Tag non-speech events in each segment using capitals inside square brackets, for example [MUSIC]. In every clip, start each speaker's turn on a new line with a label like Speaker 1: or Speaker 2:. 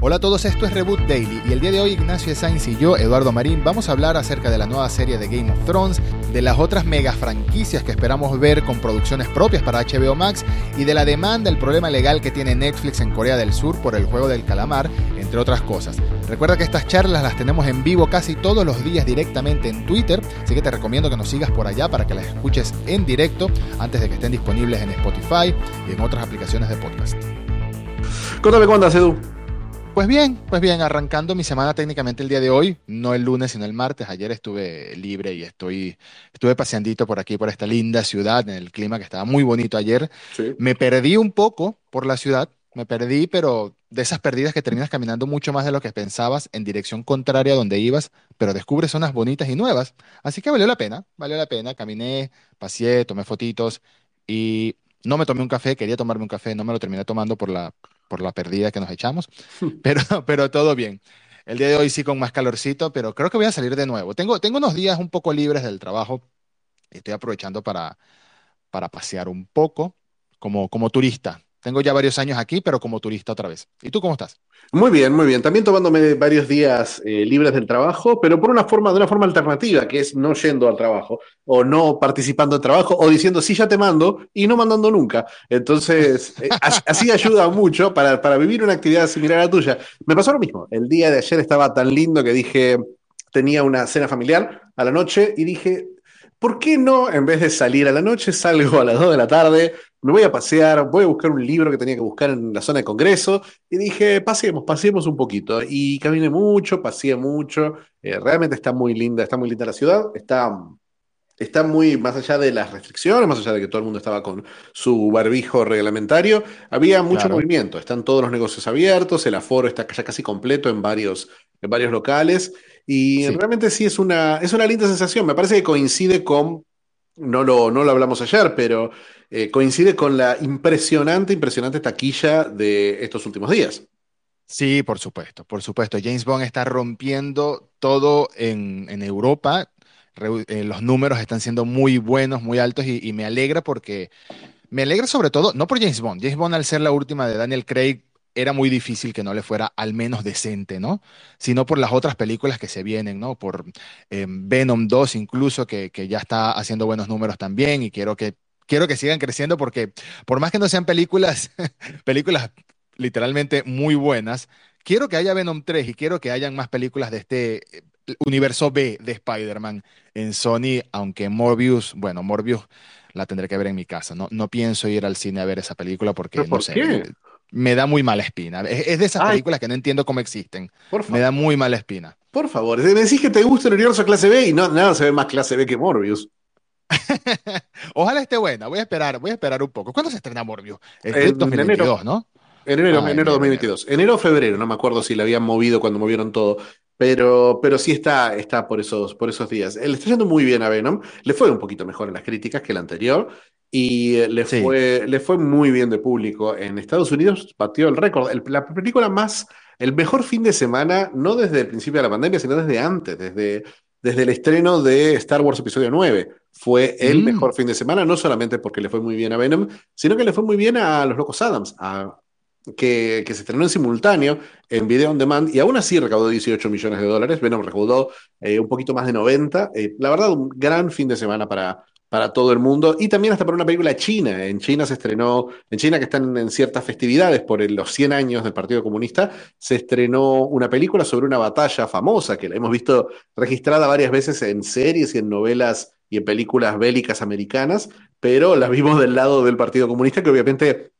Speaker 1: Hola a todos, esto es Reboot Daily y el día de hoy Ignacio Sainz y yo, Eduardo Marín, vamos a hablar acerca de la nueva serie de Game of Thrones, de las otras mega franquicias que esperamos ver con producciones propias para HBO Max y de la demanda, el problema legal que tiene Netflix en Corea del Sur por el juego del calamar, entre otras cosas. Recuerda que estas charlas las tenemos en vivo casi todos los días directamente en Twitter, así que te recomiendo que nos sigas por allá para que las escuches en directo antes de que estén disponibles en Spotify y en otras aplicaciones de podcast.
Speaker 2: Cuéntame cuándo, Edu.
Speaker 1: Pues bien, pues bien, arrancando mi semana técnicamente el día de hoy, no el lunes sino el martes. Ayer estuve libre y estoy, estuve paseandito por aquí, por esta linda ciudad, en el clima que estaba muy bonito ayer.
Speaker 2: Sí.
Speaker 1: Me perdí un poco por la ciudad, me perdí, pero de esas perdidas que terminas caminando mucho más de lo que pensabas en dirección contraria a donde ibas, pero descubres zonas bonitas y nuevas. Así que valió la pena, valió la pena. Caminé, paseé, tomé fotitos y no me tomé un café, quería tomarme un café, no me lo terminé tomando por la, por la perdida que nos echamos, [LAUGHS] pero, pero todo bien. El día de hoy sí con más calorcito, pero creo que voy a salir de nuevo. Tengo, tengo unos días un poco libres del trabajo y estoy aprovechando para, para pasear un poco como, como turista. Tengo ya varios años aquí, pero como turista otra vez. ¿Y tú cómo estás?
Speaker 2: Muy bien, muy bien. También tomándome varios días eh, libres del trabajo, pero por una forma, de una forma alternativa, que es no yendo al trabajo, o no participando en trabajo, o diciendo sí, ya te mando, y no mandando nunca. Entonces, eh, [LAUGHS] as- así ayuda mucho para, para vivir una actividad similar a la tuya. Me pasó lo mismo. El día de ayer estaba tan lindo que dije, tenía una cena familiar a la noche, y dije, ¿por qué no, en vez de salir a la noche, salgo a las 2 de la tarde? Me voy a pasear, voy a buscar un libro que tenía que buscar en la zona de Congreso, y dije, paseemos, paseemos un poquito. Y caminé mucho, paseé mucho. Eh, realmente está muy linda, está muy linda la ciudad. Está, está muy más allá de las restricciones, más allá de que todo el mundo estaba con su barbijo reglamentario. Había mucho
Speaker 1: Claro.
Speaker 2: movimiento. Están todos los negocios abiertos, el aforo está ya casi completo en varios, en varios locales. Y
Speaker 1: Sí.
Speaker 2: realmente sí es una, es una linda sensación. Me parece que coincide con, no lo, no lo hablamos ayer, pero eh, coincide con la impresionante, impresionante taquilla de estos últimos días.
Speaker 1: Sí, por supuesto, por supuesto. James Bond está rompiendo todo en, en Europa. Eh, los números están siendo muy buenos, muy altos y, y me alegra porque me alegra sobre todo, no por James Bond. James Bond al ser la última de Daniel Craig era muy difícil que no le fuera al menos decente, ¿no? Sino por las otras películas que se vienen, ¿no? Por eh, Venom 2 incluso, que, que ya está haciendo buenos números también y quiero que, quiero que sigan creciendo porque por más que no sean películas, [LAUGHS] películas literalmente muy buenas. Quiero que haya Venom 3 y quiero que hayan más películas de este eh, universo B de Spider-Man en Sony, aunque Morbius, bueno, Morbius la tendré que ver en mi casa. No, no pienso ir al cine a ver esa película porque,
Speaker 2: ¿Pero
Speaker 1: no sé,
Speaker 2: qué?
Speaker 1: Eh, me da muy mala espina. Es, es de esas
Speaker 2: Ay.
Speaker 1: películas que no entiendo cómo existen.
Speaker 2: Por
Speaker 1: Me
Speaker 2: favor,
Speaker 1: da muy mala espina.
Speaker 2: por favor. Me decís que te gusta el universo clase B y no, nada se ve más clase B que Morbius. [LAUGHS]
Speaker 1: Ojalá esté buena. Voy a esperar, voy a esperar un poco. ¿Cuándo se estrena Morbius? Es
Speaker 2: En
Speaker 1: 2022,
Speaker 2: enero.
Speaker 1: ¿no?
Speaker 2: Enero,
Speaker 1: Ah,
Speaker 2: enero
Speaker 1: enero,
Speaker 2: 2022. Enero o febrero, no me acuerdo si la habían movido cuando movieron todo. Pero, pero sí está, está por esos, por esos días. Le está yendo muy bien a Venom. Le fue un poquito mejor en las críticas que el anterior. Y eh, le
Speaker 1: Sí.
Speaker 2: fue, le fue muy bien de público. En Estados Unidos batió el récord. El- la película más, el mejor fin de semana, no desde el principio de la pandemia, sino desde antes, desde, desde el estreno de Star Wars Episodio 9. Fue el
Speaker 1: Mm.
Speaker 2: mejor fin de semana, no solamente porque le fue muy bien a Venom, sino que le fue muy bien a Los Locos Adams, a que, que se estrenó en simultáneo en Video on Demand y aún así recaudó 18 millones de dólares. Venom recaudó eh, un poquito más de 90. Eh, la verdad, un gran fin de semana para, para todo el mundo y también hasta para una película china. En China se estrenó, en China que están en ciertas festividades por los 100 años del Partido Comunista, se estrenó una película sobre una batalla famosa que la hemos visto registrada varias veces en series y en novelas y en películas bélicas americanas, pero la vimos del lado del Partido Comunista que obviamente...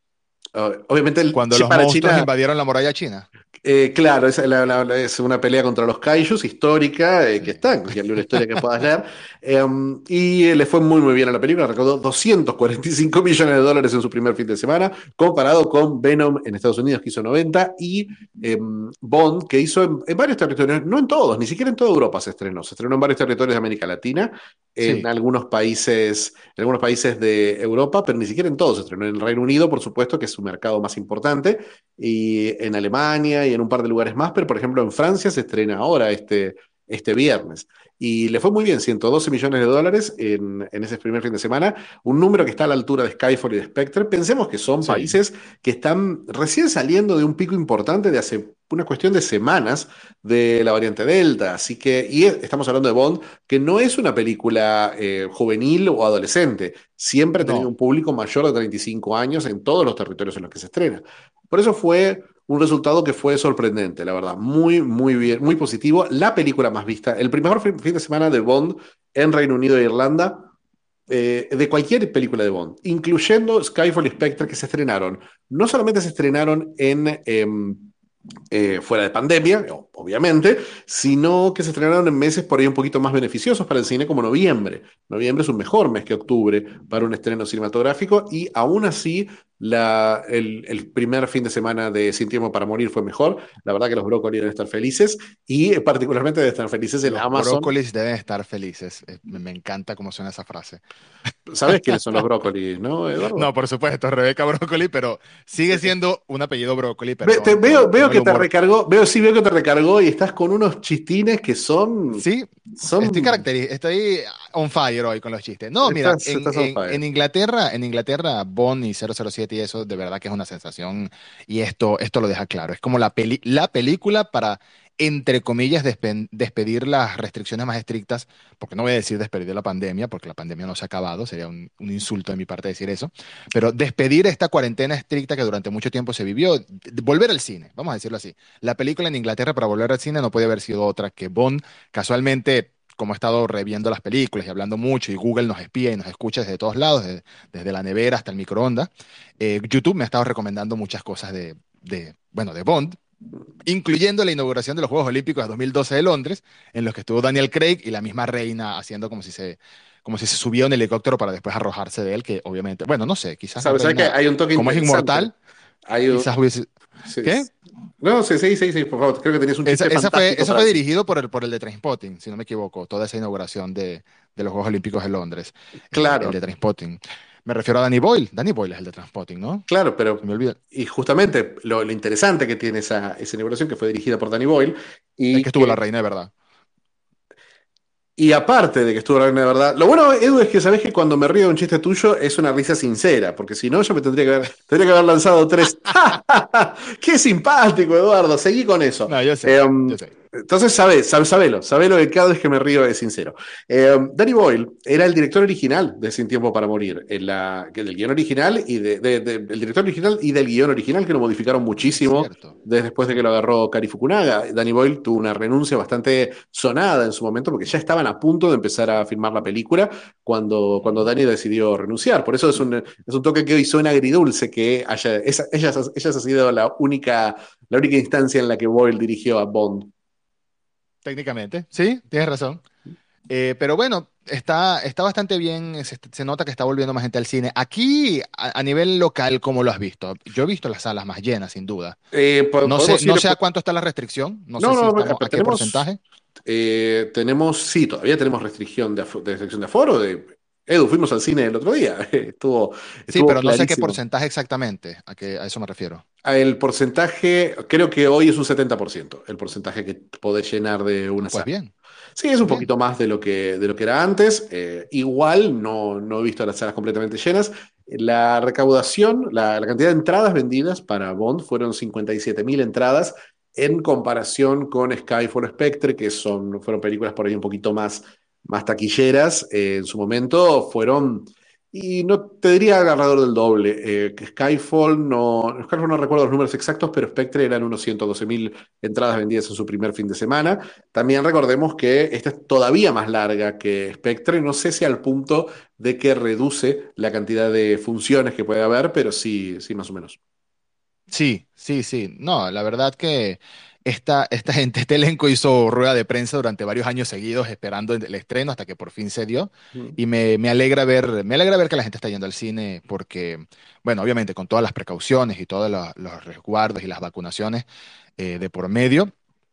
Speaker 2: Uh, obviamente el
Speaker 1: Cuando los
Speaker 2: para
Speaker 1: monstruos
Speaker 2: China,
Speaker 1: invadieron la muralla china.
Speaker 2: eh, claro, es, la- la- la- es una pelea contra los kaijus histórica eh, que está, en cualquier libro de historia que puedas leer. [LAUGHS] Eh, y eh, le fue muy, muy bien a la película, recaudó 245 millones de dólares en su primer fin de semana, comparado con Venom en Estados Unidos, que hizo 90, y eh, Bond, que hizo en, en varios territorios, no en todos, ni siquiera en toda Europa se estrenó, se estrenó en varios territorios de América Latina, en
Speaker 1: Sí.
Speaker 2: algunos países, en algunos países de Europa, pero ni siquiera en todos, se estrenó en el Reino Unido, por supuesto, que es su mercado más importante, y en Alemania y en un par de lugares más, pero por ejemplo en Francia se estrena ahora este, este viernes. Y le fue muy bien, 112 millones de dólares en, en, ese primer fin de semana, un número que está a la altura de Skyfall y de Spectre. Pensemos que son sí. países que están recién saliendo de un pico importante de hace una cuestión de semanas de la variante Delta. Así que, y estamos hablando de Bond, que no es una película eh, juvenil o adolescente. Siempre ha tenido no. un público mayor de 35 años en todos los territorios en los que se estrena. Por eso fue un resultado que fue sorprendente, la verdad. Muy, muy bien, muy positivo. La película más vista, el primer fin de semana de Bond en Reino Unido e Irlanda, eh, de cualquier película de Bond, incluyendo Skyfall y Spectre que se estrenaron. No solamente se estrenaron en. Eh, eh, fuera de pandemia, obviamente, sino que se estrenaron en meses por ahí un poquito más beneficiosos para el cine como noviembre. Noviembre es un mejor mes que octubre para un estreno cinematográfico y aún así la, el, el, primer fin de semana de Sin Tiempo para Morir fue mejor. La verdad que los brócolis deben estar felices y particularmente deben estar felices en
Speaker 1: los
Speaker 2: Amazon.
Speaker 1: Los brócolis deben estar felices. Eh, me encanta cómo suena esa frase.
Speaker 2: ¿Sabes quiénes son los brócolis, no, Eduardo?
Speaker 1: No, por supuesto, Rebeca Brócoli, pero sigue siendo un apellido brócoli. Pero
Speaker 2: veo que te recargó, veo, sí, veo que te recargó y estás con unos chistines que son.
Speaker 1: Sí, son... estoy estoy on fire hoy con los chistes. No, mira, estás, en, en, en, Inglaterra, en Inglaterra, Bond y 007 y eso de verdad que es una sensación y esto, esto lo deja claro. Es como la, peli la película para entre comillas, despedir las restricciones más estrictas, porque no voy a decir despedir la pandemia, porque la pandemia no se ha acabado, sería un, insulto de mi parte decir eso, pero despedir esta cuarentena estricta que durante mucho tiempo se vivió, volver al cine, vamos a decirlo así. La película en Inglaterra para volver al cine no puede haber sido otra que Bond, casualmente como he estado reviendo las películas y hablando mucho, y Google nos espía y nos escucha desde todos lados, desde, desde la nevera hasta el microondas, eh, YouTube me ha estado recomendando muchas cosas de, de, bueno, de Bond, incluyendo la inauguración de los Juegos Olímpicos de 2012 de Londres, en los que estuvo Daniel Craig y la misma reina haciendo como si se como si se en el helicóptero para después arrojarse de él, que obviamente, bueno, no sé, quizás...
Speaker 2: ¿Sabes, reina, que hay un toque
Speaker 1: Como es inmortal,
Speaker 2: hay un...
Speaker 1: quizás hubiese...
Speaker 2: Sí,
Speaker 1: ¿Qué?
Speaker 2: No, sí, sí, sí, sí, por favor, creo que tenías un
Speaker 1: chiste esa, esa fue, Eso fue dirigido por el, por el de Trainspotting, si no me equivoco, toda esa inauguración de, de los Juegos Olímpicos de Londres.
Speaker 2: Claro.
Speaker 1: El, el de Trainspotting. Me refiero a Danny Boyle. Danny Boyle es el de Transpotting, ¿no?
Speaker 2: Claro, pero.
Speaker 1: Se me olvida.
Speaker 2: Y justamente lo, lo, interesante que tiene esa, esa inauguración, que fue dirigida por Danny Boyle. Y
Speaker 1: es que estuvo que, la reina de verdad.
Speaker 2: Y aparte de que estuvo la reina de verdad, lo bueno, Edu, es que sabes que cuando me río de un chiste tuyo es una risa sincera, porque si no, yo me tendría que haber, [LAUGHS] tendría que haber lanzado tres. [LAUGHS] ¡Qué simpático, Eduardo! Seguí con eso.
Speaker 1: No, yo sé. Eh, um, yo sé.
Speaker 2: Entonces, sabes, sabes, sabelo, sabelo que cada vez que me río es sincero. Eh, Danny Boyle era el director original de Sin Tiempo para Morir, en la, del guion original y de, de, de, el director original y del guion original que lo modificaron muchísimo desde después de que lo agarró Cary Fukunaga. Danny Boyle tuvo una renuncia bastante sonada en su momento porque ya estaban a punto de empezar a filmar la película cuando, cuando Danny decidió renunciar. Por eso es un, es un toque que hoy suena agridulce que haya, esa, ella, ella ha sido la única, la única instancia en la que Boyle dirigió a Bond.
Speaker 1: Técnicamente, sí, tienes razón. Eh, pero bueno, está, está bastante bien, se, se, nota que está volviendo más gente al cine. Aquí, a, a, nivel local, ¿cómo lo has visto? Yo he visto las salas más llenas, sin duda.
Speaker 2: Eh,
Speaker 1: no sé, no sé a cuánto está la restricción, no,
Speaker 2: no
Speaker 1: sé
Speaker 2: no,
Speaker 1: si estamos, a qué porcentaje.
Speaker 2: Eh, tenemos, sí, todavía tenemos restricción de, de restricción de aforo, de, Edu, fuimos al cine el otro día. Estuvo, [LAUGHS] estuvo
Speaker 1: sí, pero
Speaker 2: clarísimo.
Speaker 1: no sé qué porcentaje exactamente, a, qué, a eso me refiero.
Speaker 2: El porcentaje, creo que hoy es un 70%, el porcentaje que podés llenar de una
Speaker 1: pues
Speaker 2: sala.
Speaker 1: bien.
Speaker 2: Sí, es un bien. poquito más de lo que, de lo que era antes. Eh, igual, no, no he visto las salas completamente llenas. La recaudación, la, la cantidad de entradas vendidas para Bond fueron 57 mil entradas en comparación con Skyfall Spectre, que son, fueron películas por ahí un poquito más más taquilleras eh, en su momento fueron, y no te diría alrededor del doble, eh, Skyfall no, Skyfall no recuerdo los números exactos, pero Spectre eran unos 112 mil entradas vendidas en su primer fin de semana. También recordemos que esta es todavía más larga que Spectre, no sé si al punto de que reduce la cantidad de funciones que puede haber, pero sí, sí, más o menos.
Speaker 1: Sí, sí, sí. No, la verdad que esta, esta gente, este elenco hizo rueda de prensa durante varios años seguidos esperando el estreno hasta que por fin se dio. Y me, me, alegra ver, me alegra ver que la gente está yendo al cine porque, bueno, obviamente con todas las precauciones y todos los, los resguardos y las vacunaciones eh, de por medio,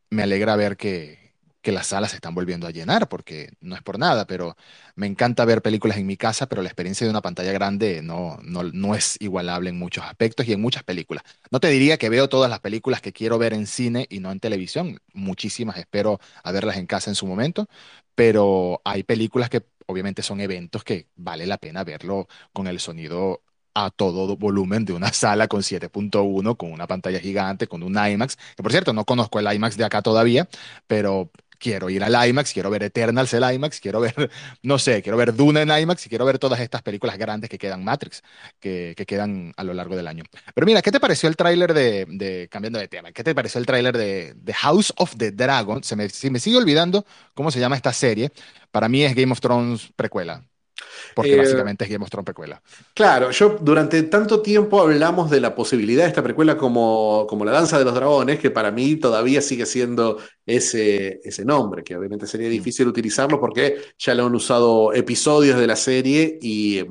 Speaker 1: me alegra ver que, que las salas se están volviendo a llenar, porque no es por nada, pero me encanta ver películas en mi casa, pero la experiencia de una pantalla grande no, no, no es igualable en muchos aspectos y en muchas películas. No te diría que veo todas las películas que quiero ver en cine y no en televisión, muchísimas espero a verlas en casa en su momento, pero hay películas que obviamente son eventos que vale la pena verlo con el sonido a todo volumen de una sala con 7.1, con una pantalla gigante, con un IMAX, que por cierto no conozco el IMAX de acá todavía, pero quiero ir al IMAX, quiero ver Eternals el IMAX, quiero ver, [LAUGHS] no sé, quiero ver Duna en IMAX y quiero ver todas estas películas grandes que quedan, Matrix, que, que quedan a lo largo del año. Pero mira, ¿qué te pareció el tráiler de, cambiando de tema, qué te pareció el tráiler de, de, House of the Dragon? Se me sigue olvidando cómo se llama esta serie. Para mí es Game of Thrones precuela porque eh, básicamente es Game of Thrones precuela.
Speaker 2: Claro, yo durante tanto tiempo hablamos de la posibilidad de esta precuela como, como La Danza de los Dragones, que para mí todavía sigue siendo ese, ese nombre, que obviamente sería mm. difícil utilizarlo porque ya lo han usado episodios de la serie y,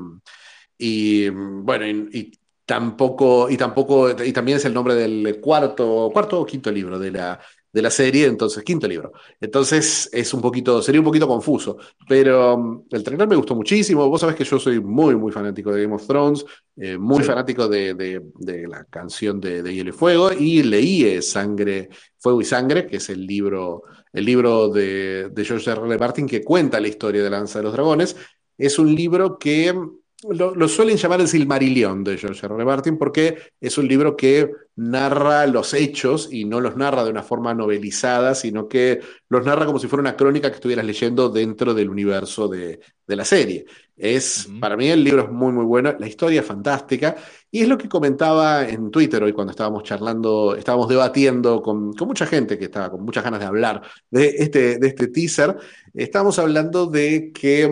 Speaker 2: y bueno, y, tampoco, y tampoco, y también es el nombre del cuarto, cuarto o quinto libro de la, de la serie, entonces, quinto libro. Entonces, es un poquito, sería un poquito confuso, pero um, el trailer me gustó muchísimo. Vos sabés que yo soy muy, muy fanático de Game of Thrones, eh, muy fanático de, de, la canción de, de, Hielo y Fuego, y leí Sangre, Fuego y Sangre, que es el libro, el libro de, de George R. R. Martin que cuenta la historia de la Lanza de los Dragones. Es un libro que lo, suelen llamar el Silmarillion de George R. R. Martin porque es un libro que narra los hechos y no los narra de una forma novelizada, sino que los narra como si fuera una crónica que estuvieras leyendo dentro del universo de, la serie. Es, para mí el libro es muy, muy bueno, la historia es fantástica y es lo que comentaba en Twitter hoy cuando estábamos charlando, estábamos debatiendo con, con mucha gente que estaba con muchas ganas de hablar de este, de este teaser. Estábamos hablando de que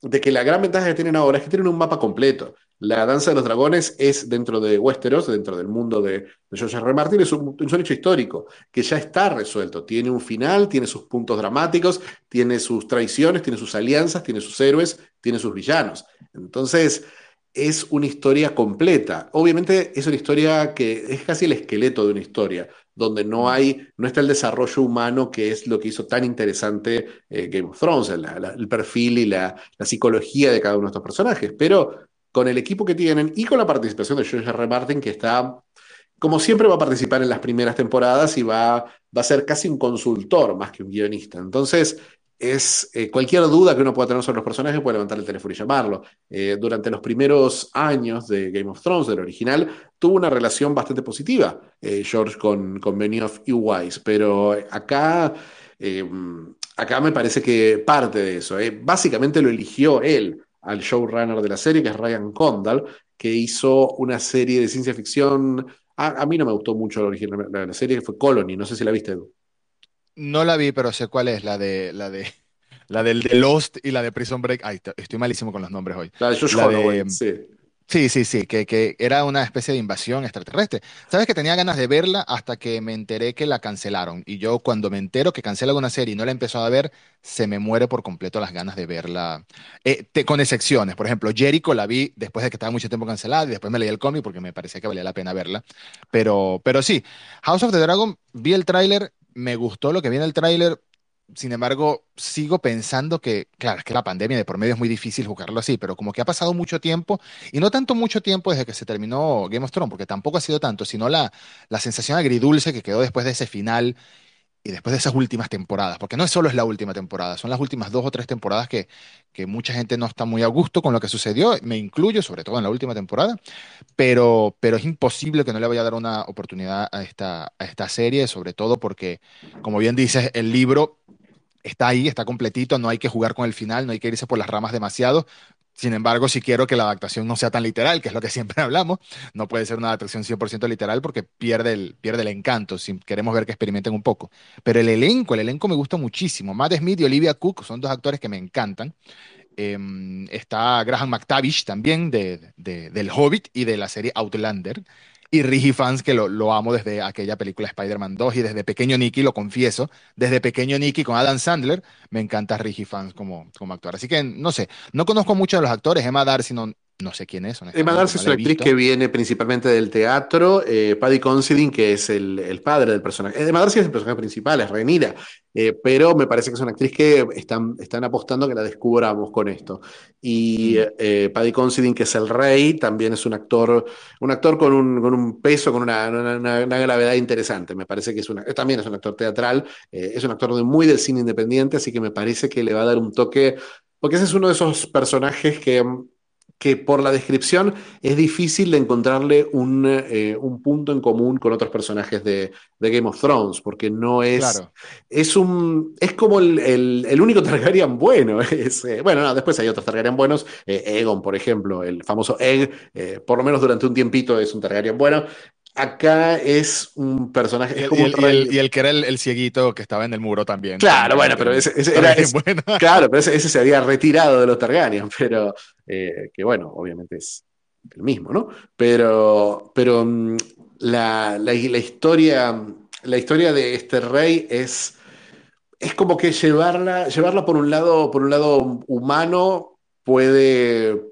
Speaker 2: de que la gran ventaja que tienen ahora es que tienen un mapa completo. La danza de los dragones es dentro de Westeros, dentro del mundo de, George R. Martin, es un, hecho histórico que ya está resuelto. Tiene un final, tiene sus puntos dramáticos, tiene sus traiciones, tiene sus alianzas, tiene sus héroes, tiene sus villanos. Entonces, es una historia completa. Obviamente es una historia que es casi el esqueleto de una historia donde no hay, no está el desarrollo humano que es lo que hizo tan interesante eh, Game of Thrones, el perfil y la, psicología de cada uno de estos personajes. Pero con el equipo que tienen y con la participación de George R. Martin, que está, como siempre, va a participar en las primeras temporadas y va, va a ser casi un consultor más que un guionista. Entonces, es eh, cualquier duda que uno pueda tener sobre los personajes puede levantar el teléfono y llamarlo. Eh, durante los primeros años de Game of Thrones, del original, tuvo una relación bastante positiva eh, George con, con Benioff y Wise, pero acá, acá me parece que parte de eso, básicamente lo eligió él al showrunner de la serie, que es Ryan Condal, que hizo una serie de ciencia ficción. A, mí no me gustó mucho la, original, la, la serie, que fue Colony, no sé si la viste, Edu.
Speaker 1: No la vi, pero sé cuál es, la de, la de, [LAUGHS] la del de Lost y la de Prison Break. Ay, estoy malísimo con los nombres hoy.
Speaker 2: La de Josh sí.
Speaker 1: Sí, sí, sí, que, que, era una especie de invasión extraterrestre. Sabes que tenía ganas de verla hasta que me enteré que la cancelaron. Y yo cuando me entero que cancelan una serie y no la he empezado a ver, se me muere por completo las ganas de verla. Eh, con excepciones. Por ejemplo, Jericho la vi después de que estaba mucho tiempo cancelada y después me leí el cómic porque me parecía que valía la pena verla. Pero, pero sí, House of the Dragon, vi el tráiler me gustó lo que viene el tráiler. Sin embargo, sigo pensando que, claro, es que la pandemia de por medio es muy difícil jugarlo así, pero como que ha pasado mucho tiempo, y no tanto mucho tiempo desde que se terminó Game of Thrones, porque tampoco ha sido tanto, sino la, la sensación agridulce que quedó después de ese final y después de esas últimas temporadas, porque no es solo es la última temporada, son las últimas dos o tres temporadas que, que mucha gente no está muy a gusto con lo que sucedió, me incluyo, sobre todo en la última temporada, pero, pero es imposible que no le vaya a dar una oportunidad a esta, a esta serie, sobre todo porque, como bien dices, el libro está ahí, está completito, no hay que jugar con el final, no hay que irse por las ramas demasiado, sin embargo, si quiero que la adaptación no sea tan literal, que es lo que [LAUGHS] siempre hablamos, no puede ser una adaptación 100% literal porque pierde el, pierde el encanto, si queremos ver que experimenten un poco. Pero el elenco, el elenco me gusta muchísimo. Matt Smith y Olivia Cook son dos actores que me encantan. Em, está Graham McTavish también de, de, del Hobbit y de la serie Outlander. Y Rigi Fans, que lo, amo desde aquella película Spider-Man 2 y desde pequeño Nicky, lo confieso, desde pequeño Nicky con Adam Sandler, me encanta Rigi Fans como, como actor. Así que, no sé, no conozco mucho de los actores, Emma Darcy no, no sé quién es.
Speaker 2: Emma Darcy es una actriz que viene principalmente del teatro. Eh, Paddy Considine, que es el, padre del personaje. Emma Darcy es el personaje principal, es Renira. Eh, pero me parece que es una actriz que están, están apostando que la descubramos con esto. Y mm. eh, Paddy Considine, que es el rey, también es un actor, un actor con un, con un peso, con una, una, gravedad interesante. Me parece que es una, también es un actor teatral, es un actor de, muy del cine independiente, así que me parece que le va a dar un toque. Porque ese es uno de esos personajes que que por la descripción es difícil de encontrarle un, eh, un punto en común con otros personajes de, de Game of Thrones, porque no es. Claro. Es un. Es como el, el, único Targaryen bueno. [LAUGHS] Es, eh, bueno, no, después hay otros Targaryen buenos. Eh, Egon, por ejemplo, el famoso Egg, por lo menos durante un tiempito es un Targaryen bueno. Acá es un personaje.
Speaker 1: y, el, que era el, cieguito que estaba en el muro también.
Speaker 2: Claro, bueno, pero ese, era. [LAUGHS] Claro, pero ese, se había retirado de los Targaryen, [LAUGHS] pero eh, que bueno, obviamente es el mismo, ¿no? Pero, pero mm, la, la, historia, la historia de este rey es. Es como que llevarla, llevarla por un lado, por un lado humano puede,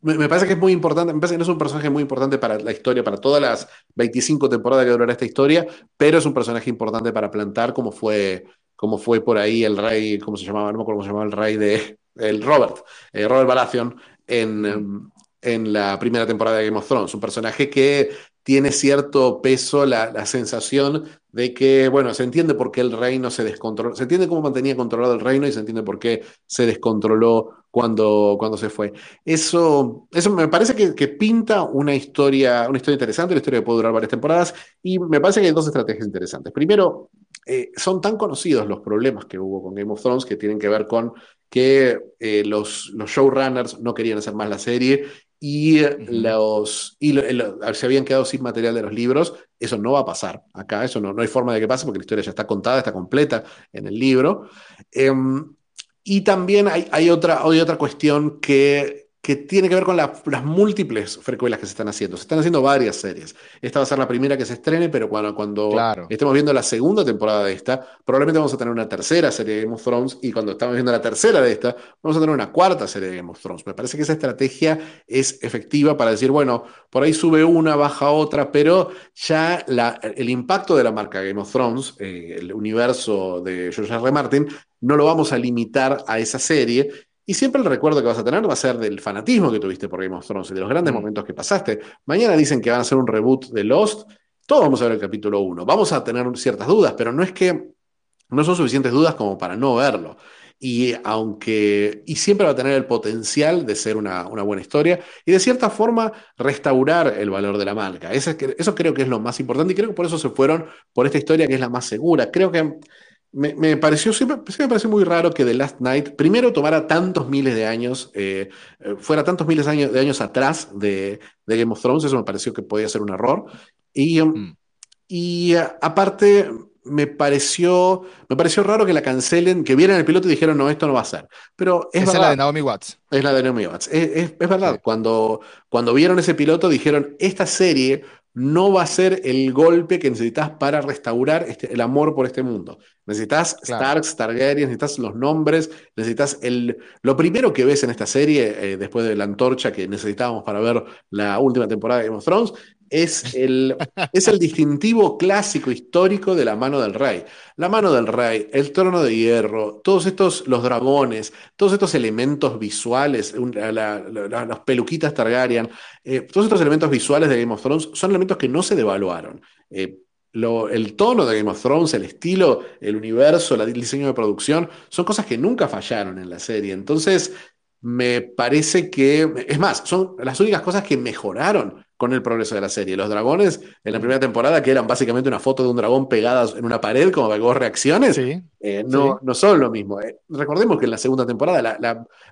Speaker 2: me, parece que es muy importante, me parece que no es un personaje muy importante para la historia, para todas las 25 temporadas que durará esta historia, pero es un personaje importante para plantar como fue, como fue por ahí el rey, ¿cómo se llamaba? No me acuerdo cómo se llamaba el rey de el Robert, eh, Robert Baratheon en, em, en la primera temporada de Game of Thrones, un personaje que tiene cierto peso la, la, sensación de que, bueno, se entiende por qué el reino se descontroló, se entiende cómo mantenía controlado el reino y se entiende por qué se descontroló cuando, cuando se fue. Eso, eso me parece que, que, pinta una historia, una historia interesante, una historia que puede durar varias temporadas, y me parece que hay dos estrategias interesantes. Primero, eh, son tan conocidos los problemas que hubo con Game of Thrones que tienen que ver con que eh, los, los showrunners no querían hacer más la serie y, los, y se habían quedado sin material de los libros. Eso no va a pasar acá, eso no, no hay forma de que pase porque la historia ya está contada, está completa en el libro. Em, y también hay, otra, hay otra cuestión que que tiene que ver con las múltiples frecuelas que se están haciendo. Se están haciendo varias series. Esta va a ser la primera que se estrene, pero cuando, cuando estemos viendo la segunda temporada de esta, probablemente vamos a tener una tercera serie de Game of Thrones y cuando estamos viendo la tercera de esta, vamos a tener una cuarta serie de Game of Thrones. Me parece que esa estrategia es efectiva para decir, bueno, por ahí sube una, baja otra, pero ya la, el impacto de la marca Game of Thrones, eh, el universo de George R. R. Martin, no lo vamos a limitar a esa serie y siempre el recuerdo que vas a tener va a ser del fanatismo que tuviste por Game of Thrones y de los grandes momentos que pasaste. Mañana dicen que van a hacer un reboot de Lost. Todos vamos a ver el capítulo 1. Vamos a tener ciertas dudas, pero no es que no son suficientes dudas como para no verlo. Y aunque. Y siempre va a tener el potencial de ser una, una buena historia y de cierta forma restaurar el valor de la marca. Eso, eso creo que es lo más importante y creo que por eso se fueron por esta historia que es la más segura. Creo que me, pareció, siempre, me pareció muy raro que The Last Night primero tomara tantos miles de años, eh, eh, fuera tantos miles de años, de años atrás de, Game of Thrones, eso me pareció que podía ser un error. Y, um, mm. y uh, aparte, me pareció, me pareció raro que la cancelen, que vieran el piloto y dijeron, no, esto no va a ser. Pero es,
Speaker 1: la de Naomi Watts.
Speaker 2: Es la de Naomi Watts. Es, es, verdad, cuando, cuando vieron ese piloto dijeron, esta serie no va a ser el golpe que necesitas para restaurar este, el amor por este mundo. Necesitas Starks, Targaryen, necesitas los nombres, necesitas el... Lo primero que ves en esta serie, eh, después de la antorcha que necesitábamos para ver la última temporada de Game of Thrones, es el, es el distintivo clásico histórico de la mano del rey. La mano del rey, el trono de hierro, todos estos, los dragones, todos estos elementos visuales, las peluquitas Targaryen, eh, todos estos elementos visuales de Game of Thrones son elementos que no se devaluaron. Eh, el tono de Game of Thrones, el estilo, el universo, el diseño de producción, son cosas que nunca fallaron en la serie. Entonces, me parece que, es más, son las únicas cosas que mejoraron con el progreso de la serie. Los dragones en la primera temporada, que eran básicamente una foto de un dragón pegada en una pared como para que vos reacciones, eh, no, no son lo mismo. Eh, recordemos que en la segunda temporada,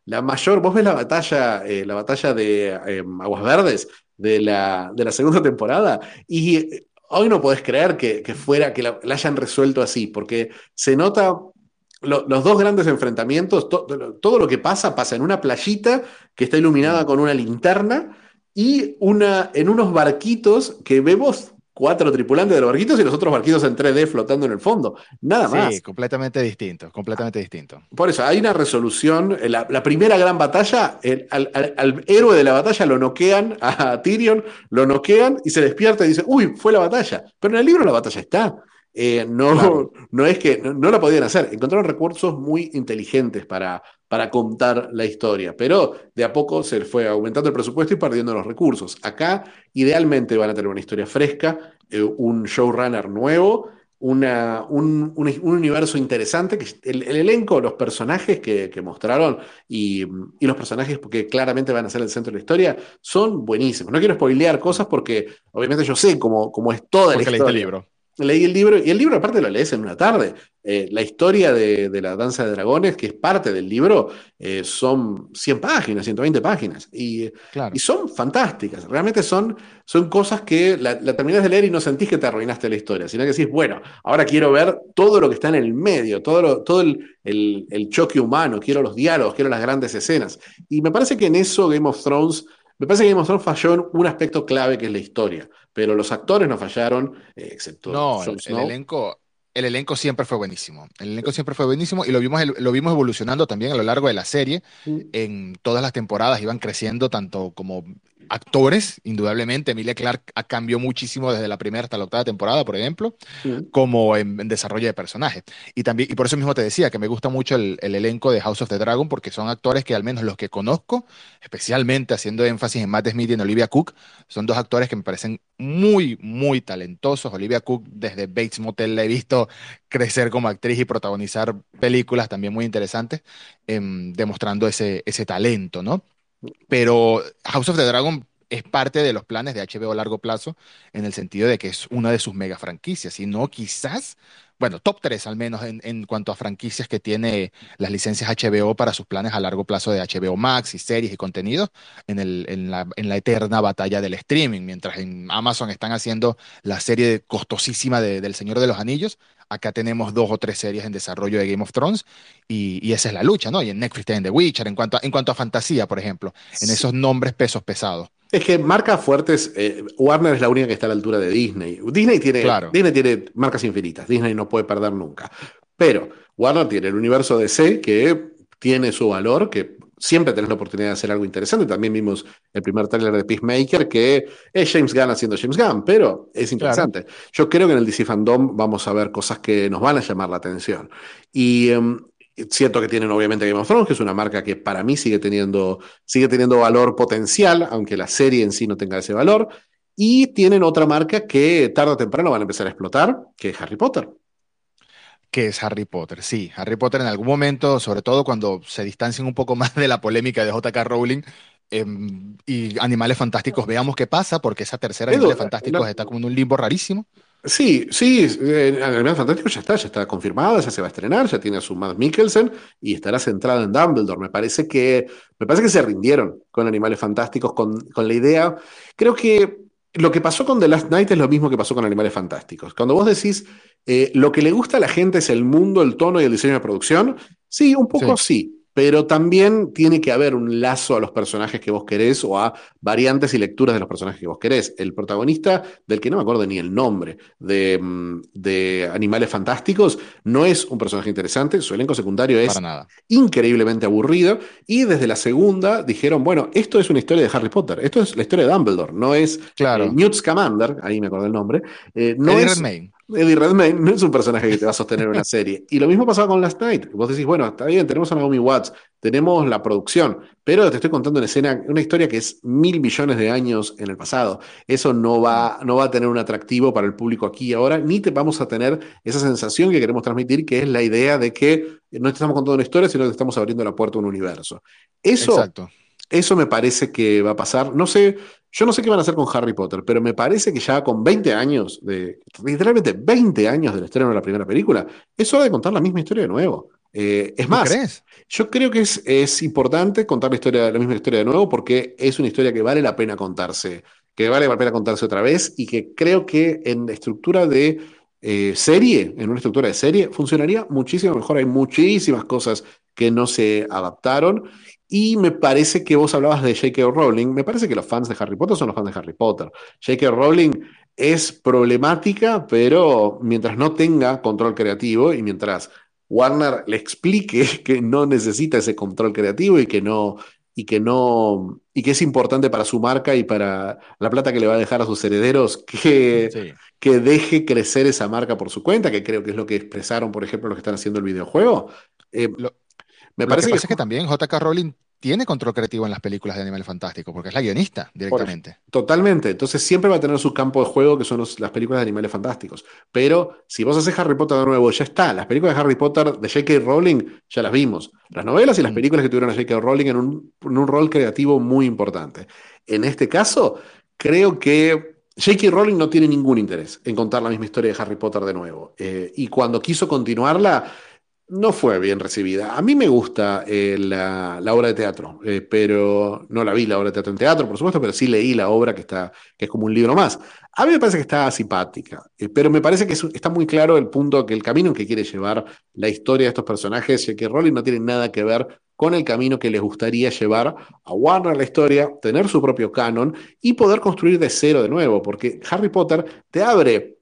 Speaker 2: la, mayor, vos ves la batalla, eh, la batalla de Aguas Verdes de la, de la segunda temporada y hoy no podés creer que, fuera, que la, hayan resuelto así, porque se nota los dos grandes enfrentamientos, todo lo que pasa, pasa en una playita que está iluminada con una linterna y una, en unos barquitos que vemos cuatro tripulantes de los barquitos y los otros barquitos en 3D flotando en el fondo. Nada más.
Speaker 1: Sí, completamente distinto, completamente distinto.
Speaker 2: Por eso, hay una resolución. La, la primera gran batalla, el- al, al- al héroe de la batalla lo noquean a Tyrion, lo noquean y se despierta y dice, uy, fue la batalla. Pero en el libro la batalla está. Eh, no,
Speaker 1: Claro.
Speaker 2: no es que no, no la podían hacer. Encontraron recursos muy inteligentes para, para contar la historia, pero de a poco se fue aumentando el presupuesto y perdiendo los recursos. Acá, idealmente, van a tener una historia fresca, eh, un showrunner nuevo, una, un, un- un universo interesante, que el, el elenco, los personajes que, que mostraron y, y los personajes que claramente van a ser el centro de la historia son buenísimos. No quiero spoilear cosas porque obviamente yo sé cómo, cómo es toda
Speaker 1: Porque
Speaker 2: la
Speaker 1: leíste el
Speaker 2: historia.
Speaker 1: libro.
Speaker 2: Leí el libro y el libro aparte lo lees en una tarde. Eh, la historia de, de la danza de dragones, que es parte del libro, eh, son 100 páginas, 120 páginas. Y,
Speaker 1: Claro.
Speaker 2: y son fantásticas. Realmente son, son cosas que la, la terminás de leer y no sentís que te arruinaste la historia, sino que decís, bueno, ahora quiero ver todo lo que está en el medio, todo, lo- todo el, el- el choque humano, quiero los diálogos, quiero las grandes escenas. Y me parece que en eso Game of Thrones, me parece que Game of Thrones falló en un aspecto clave que es la historia, pero los actores no fallaron, eh, excepto
Speaker 1: No,
Speaker 2: Jon
Speaker 1: el, elenco, el elenco siempre fue buenísimo. El elenco siempre fue buenísimo y lo vimos, lo vimos evolucionando también a lo largo de la serie. En todas las temporadas iban creciendo tanto como actores, indudablemente. Emilia Clarke ha cambió muchísimo desde la primera hasta la octava temporada, por ejemplo,
Speaker 2: Mm.
Speaker 1: como en, en desarrollo de personaje. Y también, y por eso mismo te decía que me gusta mucho el, el elenco de House of the Dragon, porque son actores que al menos los que conozco, especialmente haciendo énfasis en Matt Smith y en Olivia Cook, son dos actores que me parecen muy, muy talentosos. Olivia Cook, desde Bates Motel, la he visto crecer como actriz y protagonizar películas también muy interesantes, em, demostrando ese, ese talento, ¿no? Pero House of the Dragon es parte de los planes de HBO a largo plazo, en el sentido de que es una de sus mega franquicias, y no quizás, bueno, top 3 al menos en, en cuanto a franquicias que tiene las licencias HBO para sus planes a largo plazo de HBO Max y series y contenidos en, el, en, la, en la eterna batalla del streaming, mientras en Amazon están haciendo la serie costosísima de, del Señor de los Anillos. Acá tenemos dos o tres series en desarrollo de Game of Thrones y, y esa es la lucha, ¿no? Y en Netflix tienen The Witcher, en cuanto a, en cuanto a fantasía, por ejemplo, en esos nombres pesos pesados.
Speaker 2: Es que marcas fuertes, eh, Warner es la única que está a la altura de Disney. Disney tiene,
Speaker 1: Claro.
Speaker 2: Disney tiene marcas infinitas, Disney no puede perder nunca. Pero Warner tiene el universo DC que tiene su valor, que siempre tenés la oportunidad de hacer algo interesante. También vimos el primer tráiler de Peacemaker, que es James Gunn haciendo James Gunn, pero es interesante. Yo creo que en el DC Fandom vamos a ver cosas que nos van a llamar la atención. Y em, Siento que tienen obviamente Game of Thrones, que es una marca que para mí sigue teniendo, sigue teniendo valor potencial, aunque la serie en sí no tenga ese valor. Y tienen otra marca que tarde o temprano van a empezar a explotar, que es Harry Potter.
Speaker 1: Que es Harry Potter. Sí, Harry Potter en algún momento, sobre todo cuando se distancien un poco [LAUGHS] más de la polémica de J.K. Rowling em, y Animales Fantásticos, veamos qué pasa, porque esa tercera
Speaker 2: Edu,
Speaker 1: Animales Fantásticos
Speaker 2: no-
Speaker 1: está como en un limbo rarísimo.
Speaker 2: Sí, sí, eh, Animales Fantásticos ya está, ya está confirmada, ya se va a estrenar, ya tiene a su Matt Mikkelsen y estará centrada en Dumbledore. Me parece que, me parece que se rindieron con Animales Fantásticos, con, con la idea. Creo que lo que pasó con The Last Night es lo mismo que pasó con Animales Fantásticos. Cuando vos decís eh, lo que le gusta a la gente es el mundo, el tono y el diseño de producción, sí, un poco sí. Pero también tiene que haber un lazo a los personajes que vos querés o a variantes y lecturas de los personajes que vos querés. El protagonista, del que no me acuerdo ni el nombre, de, mm, de Animales Fantásticos, no es un personaje interesante, su elenco secundario es
Speaker 1: nada.
Speaker 2: increíblemente aburrido. Y desde la segunda dijeron, bueno, esto es una historia de Harry Potter, esto es la historia de Dumbledore, no es
Speaker 1: Claro.
Speaker 2: eh, Newt Scamander, ahí me acordé el nombre, eh, no
Speaker 1: Eddie
Speaker 2: es
Speaker 1: Redmayne.
Speaker 2: Eddie Redmayne, no es un personaje que te va a sostener en una serie. Y lo mismo pasaba con Last Night. Vos decís, bueno, está bien, tenemos a Naomi Watts, tenemos la producción, pero te estoy contando una escena, una historia que es mil millones de años en el pasado. Eso no va, no va a tener un atractivo para el público aquí y ahora, ni te vamos a tener esa sensación que queremos transmitir, que es la idea de que no te estamos contando una historia, sino que estamos abriendo la puerta a un universo. Eso,
Speaker 1: Exacto.
Speaker 2: Eso me parece que va a pasar. No sé, yo no sé qué van a hacer con Harry Potter, pero me parece que ya con 20 años, de, literalmente 20 años del estreno de la primera película, es hora de contar la misma historia de nuevo. Eh, es
Speaker 1: ¿Tú
Speaker 2: más,
Speaker 1: crees?
Speaker 2: yo creo que es, es importante contar la historia, la misma historia de nuevo porque es una historia que vale la pena contarse, que vale la pena contarse otra vez y que creo que en estructura de eh, serie, en una estructura de serie, funcionaría muchísimo mejor. Hay muchísimas cosas que no se adaptaron y me parece que vos hablabas de J.K. Rowling, me parece que los fans de Harry Potter son los fans de Harry Potter. J.K. Rowling es problemática, pero mientras no tenga control creativo y mientras Warner le explique [LAUGHS] que no necesita ese control creativo y que no y que no y que es importante para su marca y para la plata que le va a dejar a sus herederos [LAUGHS] que,
Speaker 1: Sí.
Speaker 2: que deje crecer esa marca por su cuenta, que creo que es lo que expresaron, por ejemplo, los que están haciendo el videojuego. Eh,
Speaker 1: Lo,
Speaker 2: me
Speaker 1: que
Speaker 2: parece que
Speaker 1: pasa es que también J.K. Rowling tiene control creativo en las películas de Animales Fantásticos, porque es la guionista directamente.
Speaker 2: Totalmente. Entonces siempre va a tener su campo de juego, que son los- las películas de animales fantásticos. Pero si vos haces Harry Potter de nuevo, ya está. Las películas de Harry Potter de J.K. Rowling ya las vimos. Las novelas y las
Speaker 1: Mm.
Speaker 2: películas que tuvieron a J.K. Rowling en un, en un rol creativo muy importante. En este caso, creo que J.K. Rowling no tiene ningún interés en contar la misma historia de Harry Potter de nuevo. Eh, y cuando quiso continuarla, no fue bien recibida. A mí me gusta eh, la, obra de teatro, eh, pero no la vi la obra de teatro en teatro, por supuesto, pero sí leí la obra que está, que es como un libro más. A mí me parece que está simpática, eh, pero me parece que es- está muy claro el punto, que el camino en que quiere llevar la historia de estos personajes, ya que Rowling no tiene nada que ver con el camino que les gustaría llevar a Warner la historia, tener su propio canon y poder construir de cero de nuevo, porque Harry Potter te abre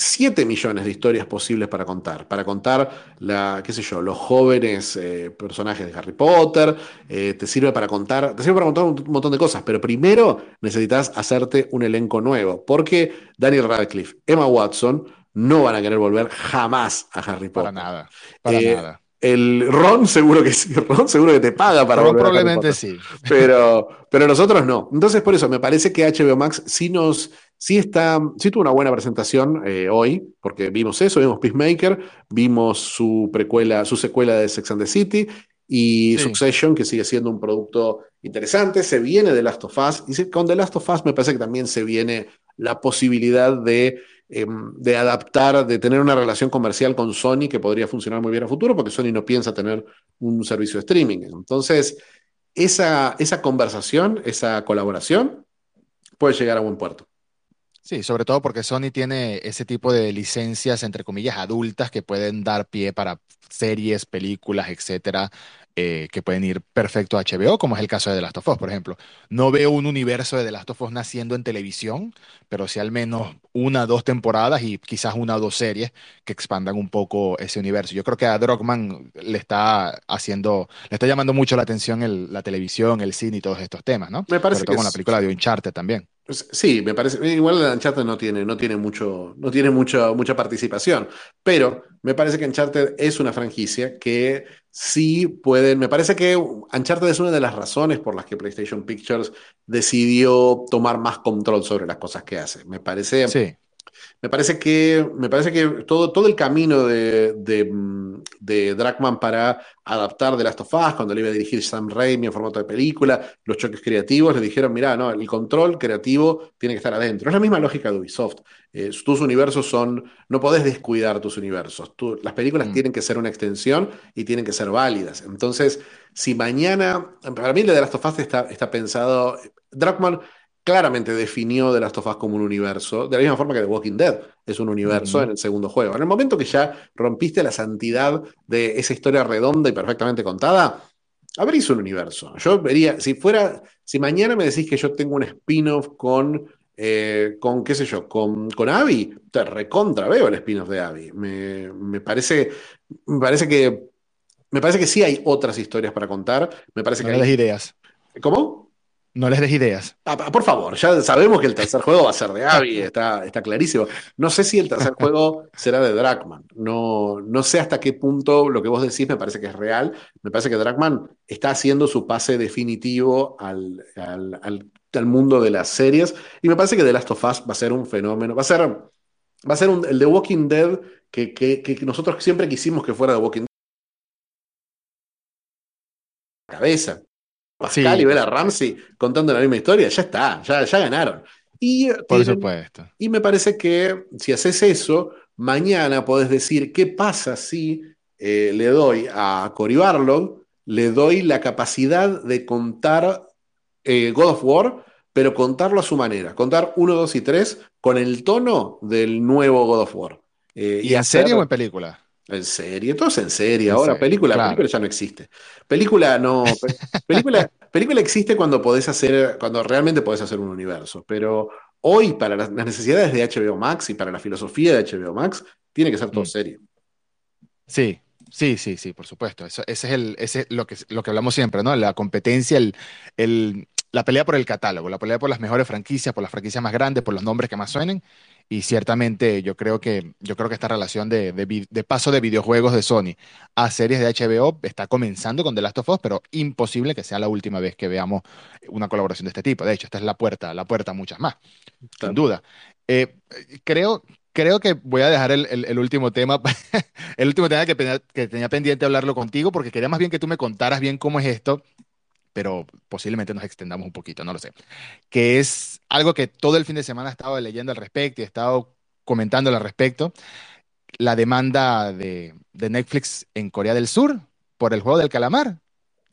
Speaker 2: 7 millones de historias posibles para contar. Para contar, la, qué sé yo, los jóvenes eh, personajes de Harry Potter. eh, te sirve para contar, te sirve para contar un montón de cosas. Pero primero necesitas hacerte un elenco nuevo. Porque Daniel Radcliffe, Emma Watson, no van a querer volver jamás a Harry
Speaker 1: Para
Speaker 2: Potter.
Speaker 1: nada, para
Speaker 2: Eh,
Speaker 1: nada.
Speaker 2: El Ron seguro que sí, [LAUGHS] Ron seguro que te paga para
Speaker 1: Ron
Speaker 2: volver a Harry
Speaker 1: probablemente
Speaker 2: Potter
Speaker 1: sí.
Speaker 2: pero, pero nosotros no. Entonces, por eso, me parece que HBO Max sí nos, sí está, sí tuvo una buena presentación eh, hoy, porque vimos eso, vimos Peacemaker, vimos su precuela, su secuela de Sex and the City y
Speaker 1: Sí.
Speaker 2: Succession, que sigue siendo un producto interesante. Se viene The Last of Us, y con The Last of Us me parece que también se viene la posibilidad de, eh, de adaptar, de tener una relación comercial con Sony que podría funcionar muy bien a futuro, porque Sony no piensa tener un servicio de streaming. Entonces, esa, esa conversación, esa colaboración puede llegar a buen puerto.
Speaker 1: Sí, sobre todo porque Sony tiene ese tipo de licencias, entre comillas, adultas que pueden dar pie para series, películas, etcétera, eh, que pueden ir perfecto a HBO, como es el caso de The Last of Us, por ejemplo. No veo un universo de The Last of Us naciendo en televisión, pero sí al menos una, dos temporadas y quizás una o dos series que expandan un poco ese universo. Yo creo que a Druckmann le está haciendo, le está llamando mucho la atención el- la televisión, el cine y todos estos temas, ¿no?
Speaker 2: Me parece
Speaker 1: Sobre todo
Speaker 2: que
Speaker 1: con la película de Uncharted también.
Speaker 2: Pues, Sí, me parece. Igual la Uncharted no tiene, no tiene mucho, no tiene mucha, mucha participación. Pero me parece que Uncharted es una franquicia que sí pueden. Me parece que Uncharted es una de las razones por las que PlayStation Pictures decidió tomar más control sobre las cosas que hace. Me parece.
Speaker 1: Sí.
Speaker 2: Me parece que, me parece que todo, todo el camino de, de, mm, de para adaptar The Last of Us, cuando le iba a dirigir Sam Raimi en formato de película, los choques creativos, le dijeron, mira, no, el control creativo tiene que estar adentro. Es la misma lógica de Ubisoft. Eh, tus universos son, no podés descuidar tus universos. Tú- las películas
Speaker 1: Mm.
Speaker 2: tienen que ser una extensión y tienen que ser válidas. Entonces, si mañana, para mí The Last of Us está, está pensado, Druckmann claramente definió The Last of Us como un universo, de la misma forma que The Walking Dead es un universo en el segundo juego. En el momento que ya rompiste la santidad de esa historia redonda y perfectamente contada, abrís un universo. Yo vería, si fuera, si mañana me decís que yo tengo un spin-off con, eh, con, qué sé yo, con, con Abby, te recontra veo el spin-off de Abby. Me, me parece, me parece que, me parece que sí hay otras historias para contar. Me parece
Speaker 1: No
Speaker 2: que hay,
Speaker 1: ideas.
Speaker 2: ¿cómo?
Speaker 1: No les des ideas.
Speaker 2: Ah, por favor, ya sabemos que el tercer juego va a ser de Abby, está, está clarísimo. No sé si el tercer [LAUGHS] juego será de Dragman. No, no sé hasta qué punto lo que vos decís me parece que es real. Me parece que Dragman está haciendo su pase definitivo al, al, al- al mundo de las series. Y me parece que The Last of Us va a ser un fenómeno. Va a ser, va a ser un- el The Walking Dead que, que- que nosotros siempre quisimos que fuera The Walking Dead. Cabeza. Pascal
Speaker 1: Sí,
Speaker 2: y Bella. Ramsey contando la misma historia, ya está, ya, ya ganaron. Y, eh,
Speaker 1: Por
Speaker 2: tienen-
Speaker 1: supuesto.
Speaker 2: y me parece que si haces eso, mañana podés decir, ¿qué pasa si eh, le doy a Cory Barlog, le doy la capacidad de contar eh, God of War, pero contarlo a su manera, contar 1, 2 y 3 con el tono del nuevo God of War. Eh,
Speaker 1: ¿Y en
Speaker 2: hacer-
Speaker 1: serie o en película?
Speaker 2: En serie, todo es en serie
Speaker 1: En
Speaker 2: ahora.
Speaker 1: serie,
Speaker 2: película,
Speaker 1: claro.
Speaker 2: película ya no existe. Película no. pe- película, película existe cuando podés hacer, cuando realmente podés hacer un universo. Pero hoy para las, necesidades de HBO Max y para la filosofía de HBO Max, tiene que ser todo
Speaker 1: Mm.
Speaker 2: serio.
Speaker 1: Sí, sí, sí, sí, por supuesto. Eso, ese es el, ese es lo que, lo que hablamos siempre, ¿no? La competencia, el, el- la pelea por el catálogo, la pelea por las mejores franquicias, por las franquicias más grandes, por los nombres que más suenen. Y ciertamente yo creo que, yo creo que esta relación de, de paso de videojuegos de Sony a series de HBO está comenzando con The Last of Us, pero imposible que sea la última vez que veamos una colaboración de este tipo. De hecho, esta es la puerta, la puerta a muchas más. sin duda. Eh, creo, creo que voy a dejar el, el- el último tema, [LAUGHS] el último tema que, tenía- que tenía pendiente hablarlo contigo, porque quería más bien que tú me contaras bien cómo es esto, pero posiblemente nos extendamos un poquito, no lo sé. Que es algo que todo el fin de semana he estado leyendo al respecto y he estado comentando al respecto, la demanda de, de Netflix en Corea del Sur por el juego del calamar.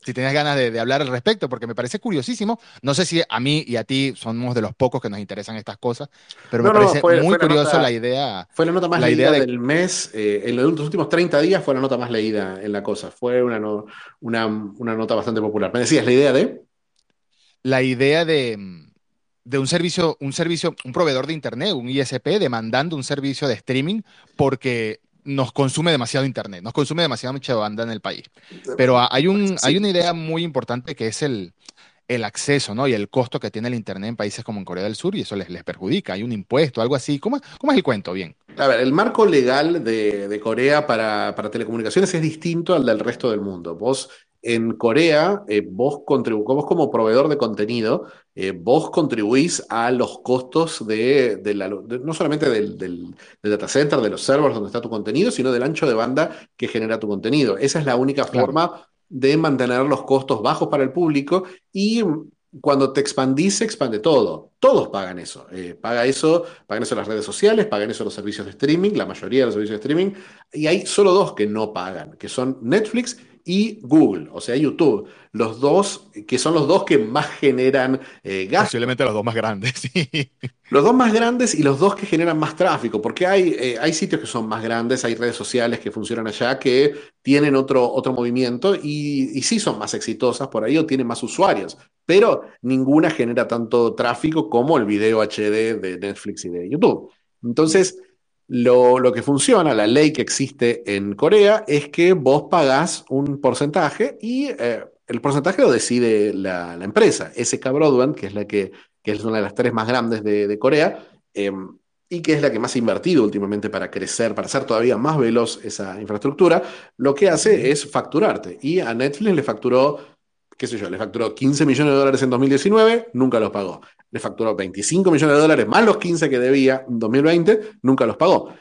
Speaker 1: Si tenías ganas de, de hablar al respecto, porque me parece curiosísimo. No sé si a mí y a ti somos de los pocos que nos interesan estas cosas, pero me
Speaker 2: No,
Speaker 1: parece
Speaker 2: fue-
Speaker 1: muy
Speaker 2: fue la
Speaker 1: curioso
Speaker 2: nota-
Speaker 1: la idea.
Speaker 2: Fue la nota más
Speaker 1: La
Speaker 2: leída
Speaker 1: idea de-
Speaker 2: del mes. eh, en los últimos 30 días fue la nota más leída en la cosa. Fue una, no- una, una nota bastante popular. Me decías, la idea de.
Speaker 1: la idea de, de un servicio, un servicio, un proveedor de internet, un ISP, demandando un servicio de streaming porque nos consume demasiado internet, nos consume demasiada mucha banda en el país. Pero hay un,
Speaker 2: Sí.
Speaker 1: hay una idea muy importante que es el, el acceso, ¿no? Y el costo que tiene el internet en países como en Corea del Sur y eso les, les perjudica. Hay un impuesto, algo así. ¿Cómo, cómo es el cuento? Bien.
Speaker 2: A ver, el marco legal de, de Corea para, para telecomunicaciones es distinto al del resto del mundo. Vos en Corea, eh, vos, vos como proveedor de contenido, eh, vos contribuís a los costos de, de la- de- no solamente del, del- del data center, de los servers donde está tu contenido, sino del ancho de banda que genera tu contenido. Esa es la única
Speaker 1: Claro.
Speaker 2: forma de mantener los costos bajos para el público y cuando te expandís, se expande todo. Todos pagan eso. Eh, paga eso, pagan eso las redes sociales, pagan eso los servicios de streaming, la mayoría de los servicios de streaming. Y hay solo dos que no pagan, que son Netflix y Google, o sea, YouTube. Los dos, que son los dos que más generan eh, gastos.
Speaker 1: Posiblemente los dos más grandes, [LAUGHS] sí.
Speaker 2: Los dos más grandes y los dos que generan más tráfico, porque hay, eh, hay sitios que son más grandes, hay redes sociales que funcionan allá que tienen otro, otro movimiento y, y sí son más exitosas por ahí o tienen más usuarios, pero ninguna genera tanto tráfico como el video HD de Netflix y de YouTube. Entonces, lo, lo que funciona, la ley que existe en Corea, es que vos pagás un porcentaje y eh, el porcentaje lo decide la, la empresa. SK Broadband, que es la que que es una de las tres más grandes de, de Corea, eh, y que es la que más ha invertido últimamente para crecer, para hacer todavía más veloz esa infraestructura, lo que hace es facturarte. Y a Netflix le facturó, qué sé yo, le facturó 15 millones de dólares en 2019, nunca los pagó. Le facturó 25 millones de dólares más los 15 que debía en 2020, nunca los pagó.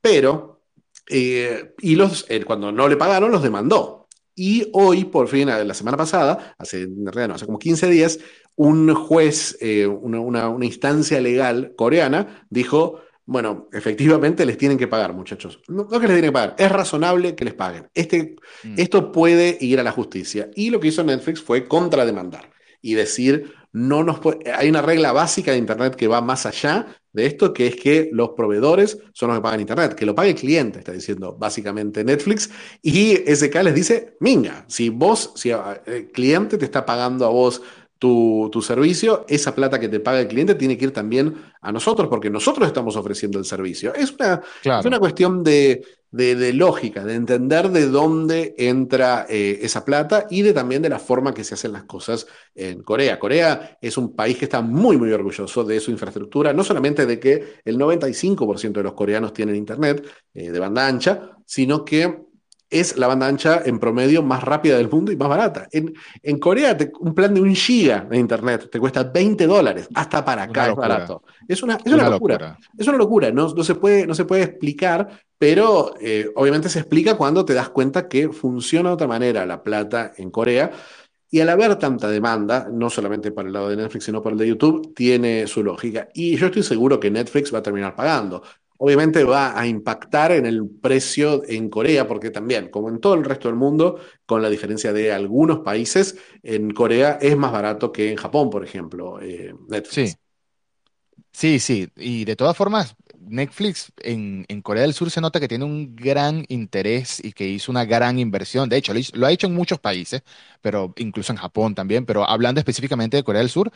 Speaker 2: Pero, eh, y los, eh, cuando no le pagaron, los demandó. Y hoy, por fin, la semana pasada, hace, en realidad no, hace como 15 días, un juez, eh, una, instancia legal coreana, dijo, bueno, efectivamente les tienen que pagar, muchachos. No, no, que les tienen que pagar, es razonable que les paguen. Este, mm. Esto puede ir a la justicia. Y lo que hizo Netflix fue contrademandar y decir, no nos puede... hay una regla básica de Internet que va más allá de esto, que es que los proveedores son los que pagan Internet, que lo pague el cliente, está diciendo básicamente Netflix, y SK les dice, minga, si vos, si el cliente te está pagando a vos tu, tu, servicio, esa plata que te paga el cliente tiene que ir también a nosotros, porque nosotros estamos ofreciendo el servicio. Es una, claro. es una cuestión de, de, de, lógica, de entender de dónde entra eh, esa plata y de también de la forma que se hacen las cosas en Corea. Corea es un país que está muy, muy orgulloso de su infraestructura, no solamente de que el 95% de los coreanos tienen internet eh, de banda ancha, sino que es la banda ancha en promedio más rápida del mundo y más barata. En, en Corea, te, un plan de un giga de internet te cuesta 20 dólares. Hasta para acá es barato. Es una, es una, una locura. locura. Es una locura. No, no, se puede, no se puede explicar, pero eh, obviamente se explica cuando te das cuenta que funciona de otra manera la plata en Corea. Y al haber tanta demanda, no solamente para el lado de Netflix, sino para el de YouTube, tiene su lógica. Y yo estoy seguro que Netflix va a terminar pagando obviamente va a impactar en el precio en Corea, porque también, como en todo el resto del mundo, con la diferencia de algunos países, en Corea es más barato que en Japón, por ejemplo, eh, Netflix.
Speaker 1: Sí. Sí, sí. Y de todas formas, Netflix en, Corea del Sur se nota que tiene un gran interés y que hizo una gran inversión. De hecho, lo, lo ha hecho en muchos países, pero incluso en Japón también. Pero hablando específicamente de Corea del Sur,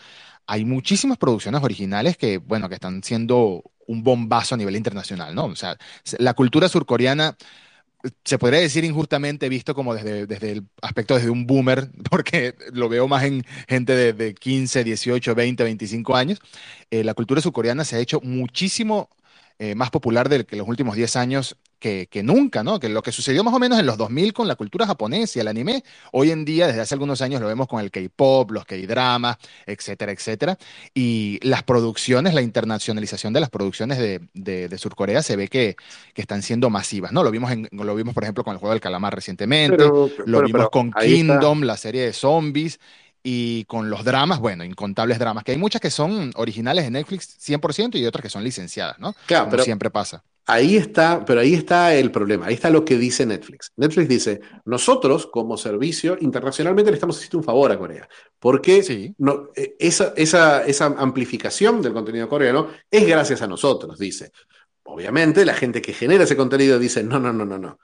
Speaker 1: hay muchísimas producciones originales que, bueno, que están siendo un bombazo a nivel internacional, ¿no? O sea, se- la cultura surcoreana se podría decir injustamente visto como desde, desde el aspecto desde un boomer, [LAUGHS] porque lo veo más en gente de, de 15, 18, 20, 25 años. Eh, la cultura surcoreana se ha hecho muchísimo eh, más popular de que los últimos 10 años que, que nunca, ¿no? Que lo que sucedió más o menos en los 2000 con la cultura japonesa y el anime, hoy en día, desde hace algunos años, lo vemos con el K-pop, los K-dramas, etcétera, etcétera. Y las producciones, la internacionalización de las producciones de, de, de Surcorea se ve que, que están siendo masivas, ¿no? Lo vimos, en, lo vimos, por ejemplo, con el juego del calamar recientemente,
Speaker 2: Pero,
Speaker 1: lo vimos
Speaker 2: pero
Speaker 1: con
Speaker 2: está.
Speaker 1: Kingdom, la serie de zombies, y con los dramas, bueno, incontables dramas, que hay muchas que son originales de Netflix 100% y otras que son licenciadas, ¿no?
Speaker 2: Claro,
Speaker 1: Como
Speaker 2: pero
Speaker 1: siempre pasa.
Speaker 2: Ahí está, pero ahí está el problema, ahí está lo que dice Netflix. Netflix dice, nosotros como servicio internacionalmente le estamos haciendo un favor a Corea, porque
Speaker 1: Sí,
Speaker 2: no, eh, esa, esa, esa amplificación del contenido coreano es gracias a nosotros, dice. Obviamente la gente que genera ese contenido dice, no, no, no, no, no.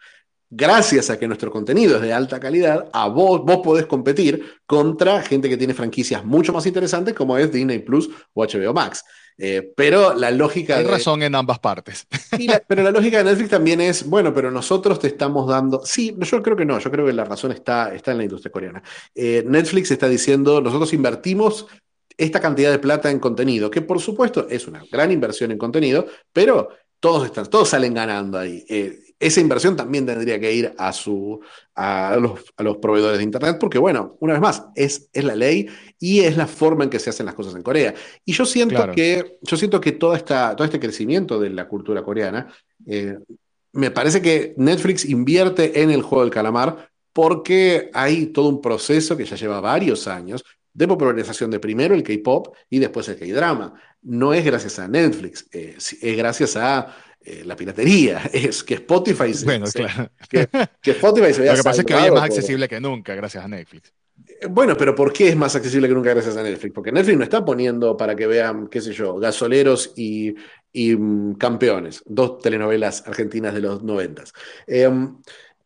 Speaker 2: Gracias a que nuestro contenido es de alta calidad, a vos, vos podés competir contra gente que tiene franquicias mucho más interesantes como es Disney Plus o HBO Max. Eh, pero la lógica
Speaker 1: hay
Speaker 2: de,
Speaker 1: razón en ambas partes.
Speaker 2: la- pero la lógica de Netflix también es, bueno, pero nosotros te estamos dando. Sí, yo creo que no, yo creo que la razón está, está en la industria coreana. Eh, Netflix está diciendo, nosotros invertimos esta cantidad de plata en contenido, que por supuesto es una gran inversión en contenido, pero todos están, todos salen ganando ahí. Eh, esa inversión también tendría que ir a, su, a, los, a los proveedores de Internet, porque bueno, una vez más, es, es la ley y es la forma en que se hacen las cosas en Corea. Y yo siento
Speaker 1: Claro.
Speaker 2: que, yo siento que toda esta, todo este crecimiento de la cultura coreana, eh, me parece que Netflix invierte en el juego del calamar porque hay todo un proceso que ya lleva varios años de popularización de primero el K-pop y después el K-drama. No es gracias a Netflix, eh, es gracias a eh, la piratería, [LAUGHS] es que Spotify se,
Speaker 1: Bueno,
Speaker 2: se-
Speaker 1: claro.
Speaker 2: que, que Spotify se [LAUGHS]
Speaker 1: Lo que pasa es que hoy es más
Speaker 2: por-
Speaker 1: accesible que nunca, gracias a Netflix.
Speaker 2: bueno, pero ¿por qué es más accesible que nunca gracias a Netflix? Porque Netflix no está poniendo para que vean, qué sé yo, gasoleros y, y, mm, campeones, dos telenovelas argentinas de los noventas. Eh,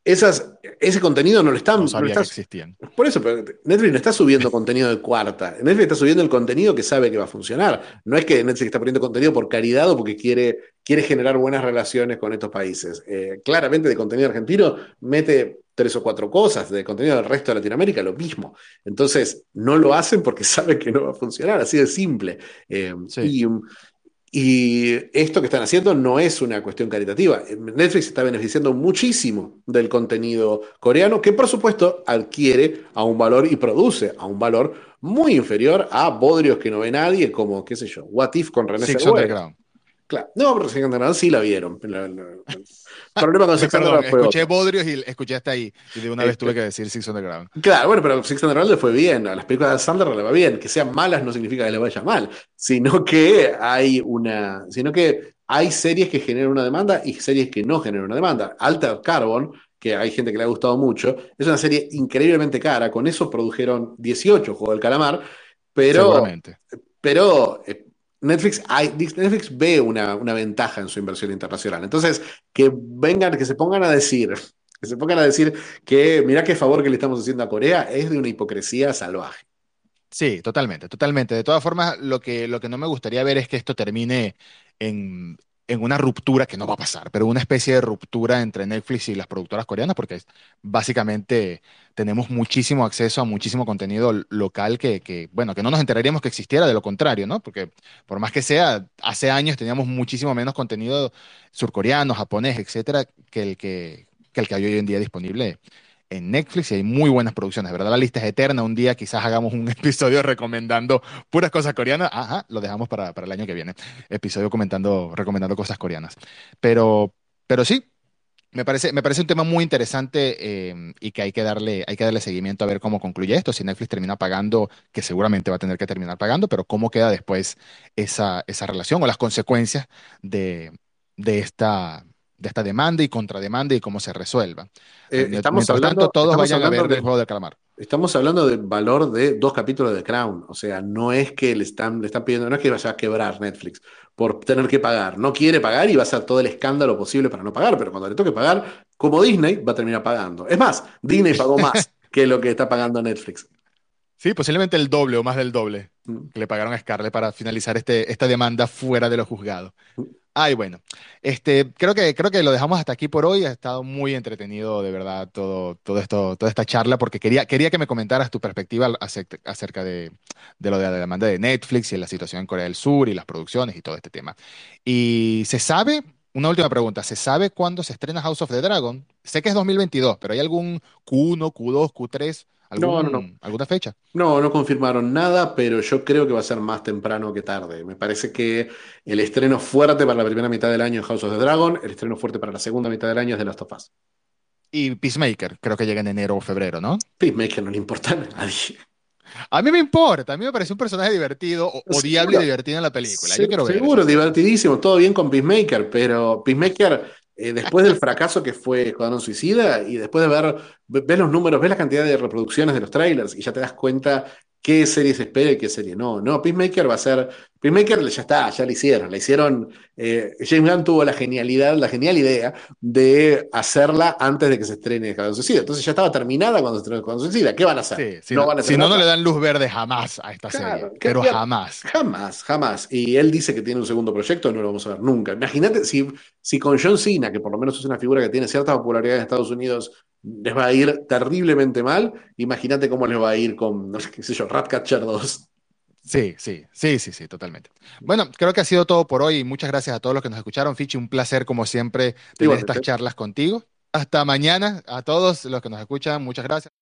Speaker 2: esas, ese contenido no lo están,
Speaker 1: No
Speaker 2: lo
Speaker 1: que
Speaker 2: está-
Speaker 1: existían.
Speaker 2: por eso, pero Netflix no está subiendo contenido de cuarta. Netflix está subiendo el contenido que sabe que va a funcionar. No es que Netflix está poniendo contenido por caridad o porque quiere, quiere generar buenas relaciones con estos países. Eh, claramente de contenido argentino mete tres o cuatro cosas, de contenido del resto de Latinoamérica lo mismo. Entonces, no lo hacen porque [LAUGHS] saben que no va a funcionar, así de simple. Eh,
Speaker 1: Sí.
Speaker 2: y, y esto que están haciendo no es una cuestión caritativa. Netflix está beneficiando muchísimo del contenido coreano, que por supuesto adquiere a un valor y produce a un valor muy inferior a bodrios que no ve nadie, como, qué sé yo, What If con René
Speaker 1: Six
Speaker 2: Zellweger.
Speaker 1: Underground.
Speaker 2: Claro. No, pero Six Underground sí la vieron. Problema con Six Underground fue
Speaker 1: escuché
Speaker 2: otro.
Speaker 1: Bodrios y escuché hasta ahí. Y de una vez
Speaker 2: Este-
Speaker 1: tuve que decir Six Underground.
Speaker 2: Claro, bueno, pero Six Underground le fue bien. A las películas de Sandler le va bien. Que sean malas no significa que le vaya mal, sino que hay una, sino que hay series que generan una demanda y series que no generan una demanda. Alter Carbon, que hay gente que le ha gustado mucho, es una serie increíblemente cara. Con eso produjeron 18 Juegos del Calamar, pero, pero eh, Netflix, hay- Netflix ve una, una ventaja en su inversión internacional. Entonces, que vengan, que se pongan a decir, que se pongan a decir que mirá qué favor que le estamos haciendo a Corea, es de una hipocresía salvaje.
Speaker 1: Sí, totalmente, totalmente. De todas formas, lo que, lo que no me gustaría ver es que esto termine en, en una ruptura, que no va a pasar, pero una especie de ruptura entre Netflix y las productoras coreanas, porque básicamente tenemos muchísimo acceso a muchísimo contenido local que, que, bueno, que no nos enteraríamos que existiera, de lo contrario, ¿no? Porque por más que sea, hace años teníamos muchísimo menos contenido surcoreano, japonés, etcétera, que el que, que el que hay hoy en día disponible en Netflix y hay muy buenas producciones, ¿verdad? La lista es eterna. Un día quizás hagamos un [LAUGHS] episodio recomendando puras cosas coreanas. Ajá, lo dejamos para, para el año que viene. Episodio comentando, recomendando cosas coreanas. Pero, pero sí, me parece, me parece un tema muy interesante eh, y que hay que darle, hay que darle seguimiento a ver cómo concluye esto. Si Netflix termina pagando, que seguramente va a tener que terminar pagando, pero cómo queda después esa, esa relación o las consecuencias de, de esta, de esta demanda y contrademanda y cómo se resuelva.
Speaker 2: Eh,
Speaker 1: Mient-
Speaker 2: estamos
Speaker 1: Mientras
Speaker 2: hablando,
Speaker 1: tanto, todos vayan a
Speaker 2: hablando
Speaker 1: ver del
Speaker 2: de-
Speaker 1: juego del calamar.
Speaker 2: Estamos hablando del valor de dos capítulos de Crown. O sea, no es que le están, le están pidiendo, no es que vaya a quebrar Netflix por tener que pagar. No quiere pagar y va a hacer todo el escándalo posible para no pagar, pero cuando le toque pagar, como Disney, va a terminar pagando. Es más, Disney pagó [LAUGHS] más que lo que está pagando Netflix.
Speaker 1: Sí, posiblemente el doble o más del doble
Speaker 2: Mm.
Speaker 1: que le pagaron a Scarlett para finalizar este, esta demanda fuera de los juzgados. Ay, bueno, este, creo que, creo que lo dejamos hasta aquí por hoy. Ha estado muy entretenido, de verdad, todo, todo esto, toda esta charla, porque quería, quería que me comentaras tu perspectiva acerca de, de lo de la demanda de Netflix y la situación en Corea del Sur y las producciones y todo este tema. Y se sabe, una última pregunta, ¿se sabe cuándo se estrena House of the Dragon? Sé que es 2022, pero ¿hay algún Q1, Q2, Q3,
Speaker 2: No, no, no.
Speaker 1: alguna fecha?
Speaker 2: No, no confirmaron nada, pero yo creo que va a ser más temprano que tarde. Me parece que el estreno fuerte para la primera mitad del año es House of the Dragon, el estreno fuerte para la segunda mitad del año es The Last of Us.
Speaker 1: Y Peacemaker, creo que llega en enero o febrero, ¿no?
Speaker 2: Peacemaker no le importa a nadie.
Speaker 1: A mí me importa, a mí me parece un personaje divertido, o- odiable y divertido en la película.
Speaker 2: Se-
Speaker 1: Yo quiero ver
Speaker 2: seguro,
Speaker 1: eso.
Speaker 2: divertidísimo, todo bien con Peacemaker, pero Peacemaker, eh, después del fracaso que fue Escuadrón Suicida y después de ver, ve- ves los números, ves la cantidad de reproducciones de los trailers y ya te das cuenta qué serie se espera y qué serie no. No, Peacemaker va a ser. Peacemaker ya está, ya la hicieron. La hicieron. eh, James Gunn tuvo la genialidad, la genial idea de hacerla antes de que se estrene Escuadrón Suicida. Entonces ya estaba terminada cuando se estrenó Escuadrón Suicida. ¿Qué van a hacer?
Speaker 1: Sí, si
Speaker 2: no
Speaker 1: no,
Speaker 2: van a
Speaker 1: si no, no le dan luz verde jamás a esta
Speaker 2: Claro,
Speaker 1: serie,
Speaker 2: ¿qué-
Speaker 1: pero jamás.
Speaker 2: Jamás, jamás. Y él dice que tiene un segundo proyecto, no lo vamos a ver nunca. Imagínate si, si con John Cena, que por lo menos es una figura que tiene cierta popularidad en Estados Unidos, les va a ir terriblemente mal, imagínate cómo les va a ir con, no sé qué sé yo, Ratcatcher 2.
Speaker 1: Sí, sí, sí, sí, sí, totalmente. Bueno, creo que ha sido todo por hoy. Muchas gracias a todos los que nos escucharon. Fichi, un placer como siempre tener
Speaker 2: Igualmente.
Speaker 1: estas charlas contigo. Hasta mañana a todos los que nos escuchan. Muchas gracias.